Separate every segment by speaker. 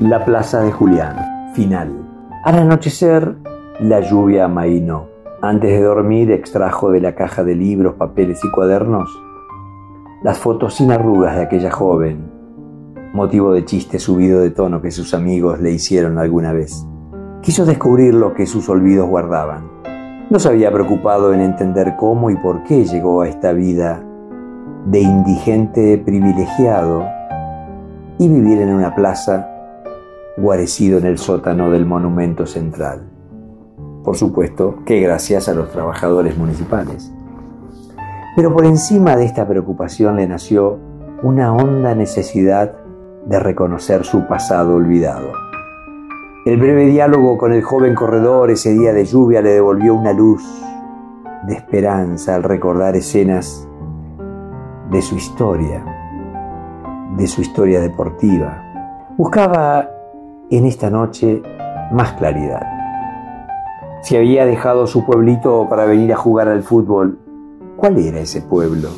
Speaker 1: La plaza de Julián. Final. Al anochecer, la lluvia amainó. Antes de dormir, extrajo de la caja de libros, papeles y cuadernos las fotos sin arrugas de aquella joven, motivo de chiste subido de tono que sus amigos le hicieron alguna vez. Quiso descubrir lo que sus olvidos guardaban. No se había preocupado en entender cómo y por qué llegó a esta vida de indigente privilegiado y vivir en una plaza guarecido en el sótano del monumento central. Por supuesto que gracias a los trabajadores municipales. Pero por encima de esta preocupación le nació una honda necesidad de reconocer su pasado olvidado. El breve diálogo con el joven corredor ese día de lluvia le devolvió una luz de esperanza al recordar escenas de su historia, de su historia deportiva. Buscaba en esta noche más claridad. Si había dejado su pueblito para venir a jugar al fútbol, ¿cuál era ese pueblo?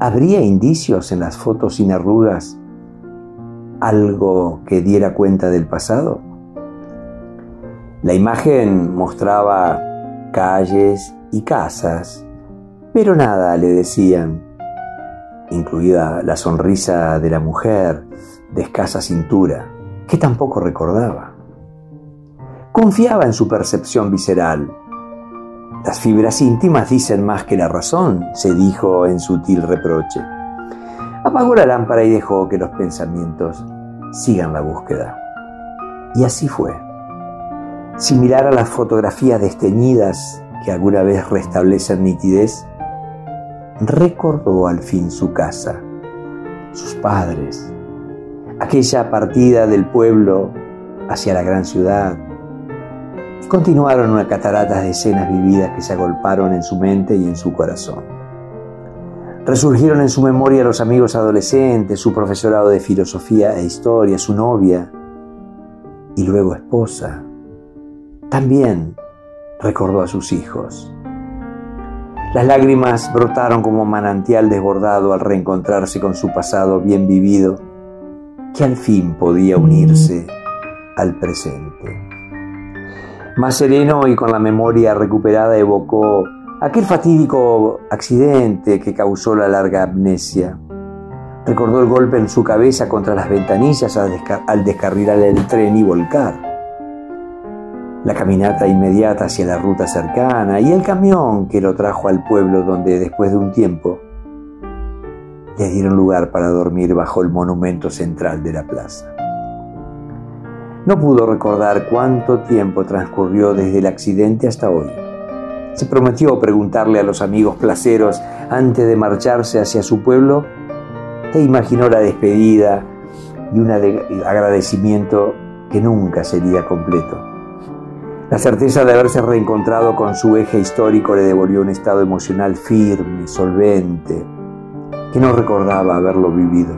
Speaker 1: ¿Habría indicios en las fotos sin arrugas? ¿Algo que diera cuenta del pasado? La imagen mostraba calles y casas, pero nada le decían, incluida la sonrisa de la mujer de escasa cintura que tampoco recordaba. Confiaba en su percepción visceral. Las fibras íntimas dicen más que la razón, se dijo en sutil reproche. Apagó la lámpara y dejó que los pensamientos sigan la búsqueda. Y así fue. Similar a las fotografías desteñidas que alguna vez restablecen nitidez, recordó al fin su casa, sus padres, aquella partida del pueblo hacia la gran ciudad. Continuaron una catarata de escenas vividas que se agolparon en su mente y en su corazón. Resurgieron en su memoria los amigos adolescentes, su profesorado de filosofía e historia, su novia y luego esposa. También recordó a sus hijos. Las lágrimas brotaron como manantial desbordado al reencontrarse con su pasado bien vivido que al fin podía unirse al presente. Más sereno y con la memoria recuperada evocó aquel fatídico accidente que causó la larga amnesia. Recordó el golpe en su cabeza contra las ventanillas al, descarrilar el tren y volcar. La caminata inmediata hacia la ruta cercana y el camión que lo trajo al pueblo donde después de un tiempo le dieron lugar para dormir bajo el monumento central de la plaza. No pudo recordar cuánto tiempo transcurrió desde el accidente hasta hoy. Se prometió preguntarle a los amigos placeros antes de marcharse hacia su pueblo e imaginó la despedida y un agradecimiento que nunca sería completo. La certeza de haberse reencontrado con su eje histórico le devolvió un estado emocional firme, solvente, que no recordaba haberlo vivido.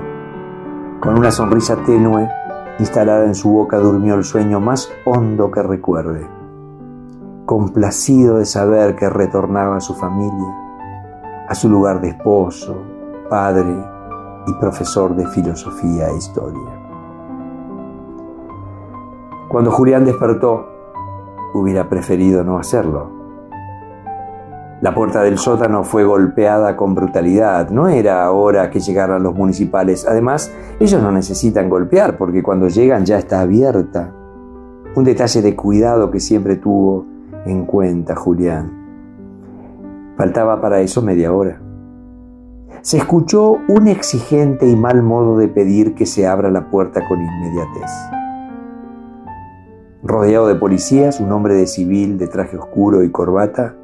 Speaker 1: Con una sonrisa tenue instalada en su boca durmió el sueño más hondo que recuerde, complacido de saber que retornaba a su familia, a su lugar de esposo, padre y profesor de filosofía e historia. Cuando Julián despertó, hubiera preferido no hacerlo la puerta del sótano fue golpeada con brutalidad. No era hora que llegaran los municipales. Además, ellos no necesitan golpear porque cuando llegan ya está abierta. Un detalle de cuidado que siempre tuvo en cuenta Julián. Faltaba para eso media hora. Se escuchó un exigente y mal modo de pedir que se abra la puerta con inmediatez. Rodeado de policías, un hombre de civil de traje oscuro y corbata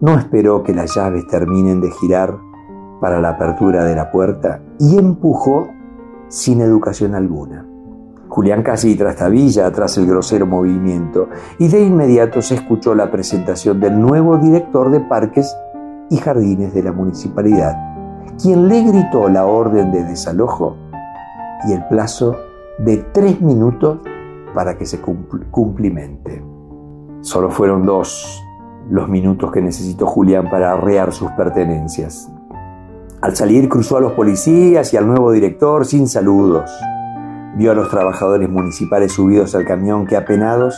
Speaker 1: no esperó que las llaves terminen de girar para la apertura de la puerta y empujó sin educación alguna. Julián casi trastabilla tras el grosero movimiento y de inmediato se escuchó la presentación del nuevo director de parques y jardines de la municipalidad, quien le gritó la orden de desalojo y el plazo de tres minutos para que se cumplimente. Solo fueron dos los minutos que necesitó Julián para arrear sus pertenencias. Al salir cruzó a los policías y al nuevo director sin saludos. vio a los trabajadores municipales subidos al camión que apenados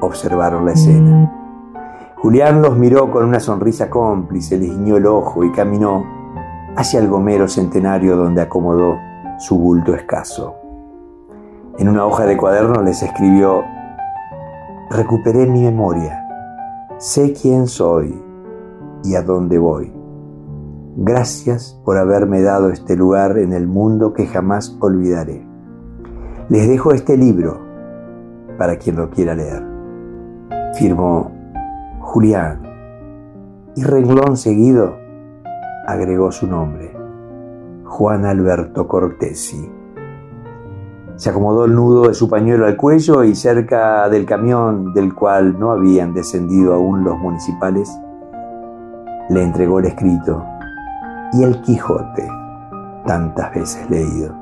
Speaker 1: observaron la escena. Julián los miró con una sonrisa cómplice, les guiñó el ojo y caminó hacia el gomero centenario donde acomodó su bulto escaso. En una hoja de cuaderno les escribió, recuperé mi memoria, sé quién soy y a dónde voy. Gracias por haberme dado este lugar en el mundo que jamás olvidaré. Les dejo este libro para quien lo quiera leer. Firmó Julián y renglón seguido agregó su nombre, Juan Alberto Cortesi. Se acomodó el nudo de su pañuelo al cuello y cerca del camión del cual no habían descendido aún los municipales, le entregó el escrito y el Quijote, tantas veces leído.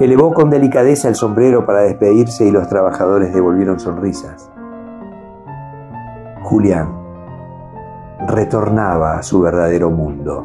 Speaker 1: Elevó con delicadeza el sombrero para despedirse y los trabajadores devolvieron sonrisas. Julián retornaba a su verdadero mundo.